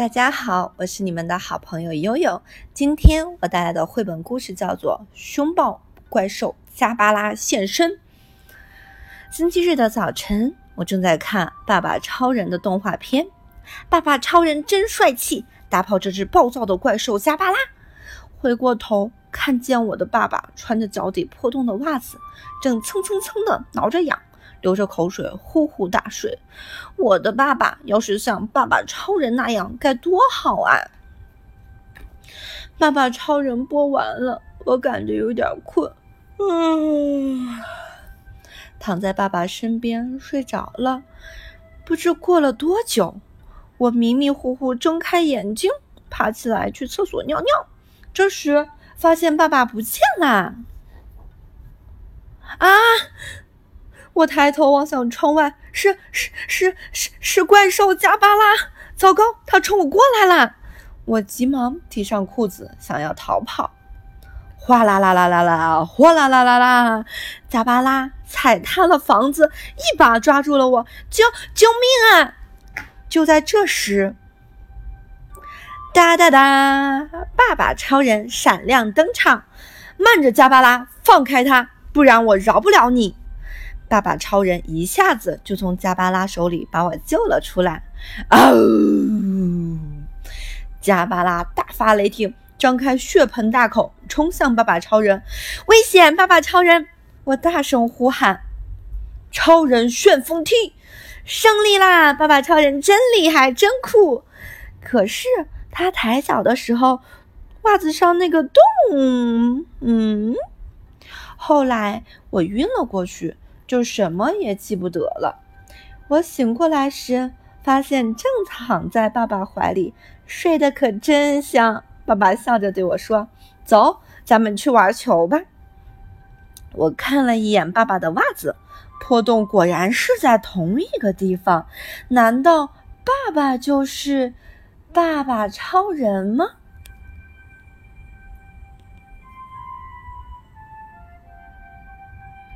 大家好，我是你们的好朋友悠悠。今天我带来的绘本故事叫做《凶暴怪兽加巴拉现身》。星期日的早晨，我正在看《爸爸超人》的动画片。爸爸超人真帅气，打跑这只暴躁的怪兽加巴拉。回过头，看见我的爸爸穿着脚底破洞的袜子，正蹭蹭蹭的挠着痒。流着口水，呼呼大睡。我的爸爸要是像爸爸超人那样，该多好啊！爸爸超人播完了，我感觉有点困，嗯，躺在爸爸身边睡着了。不知过了多久，我迷迷糊糊睁开眼睛，爬起来去厕所尿尿。这时发现爸爸不见了，啊！我抬头望向窗外，是是是是是怪兽加巴拉！糟糕，他冲我过来了！我急忙提上裤子，想要逃跑。哗啦啦啦啦啦，哗啦啦啦啦！加巴拉踩塌了房子，一把抓住了我，救救命啊！就在这时，哒哒哒，爸爸超人闪亮登场！慢着，加巴拉，放开他，不然我饶不了你！爸爸超人一下子就从加巴拉手里把我救了出来！哦！加巴拉大发雷霆，张开血盆大口，冲向爸爸超人！危险！爸爸超人！我大声呼喊：“超人旋风踢，胜利啦！爸爸超人真厉害，真酷！”可是他抬脚的时候，袜子上那个洞……嗯，后来我晕了过去。就什么也记不得了。我醒过来时，发现正躺在爸爸怀里，睡得可真香。爸爸笑着对我说：“走，咱们去玩球吧。”我看了一眼爸爸的袜子，破洞果然是在同一个地方。难道爸爸就是爸爸超人吗？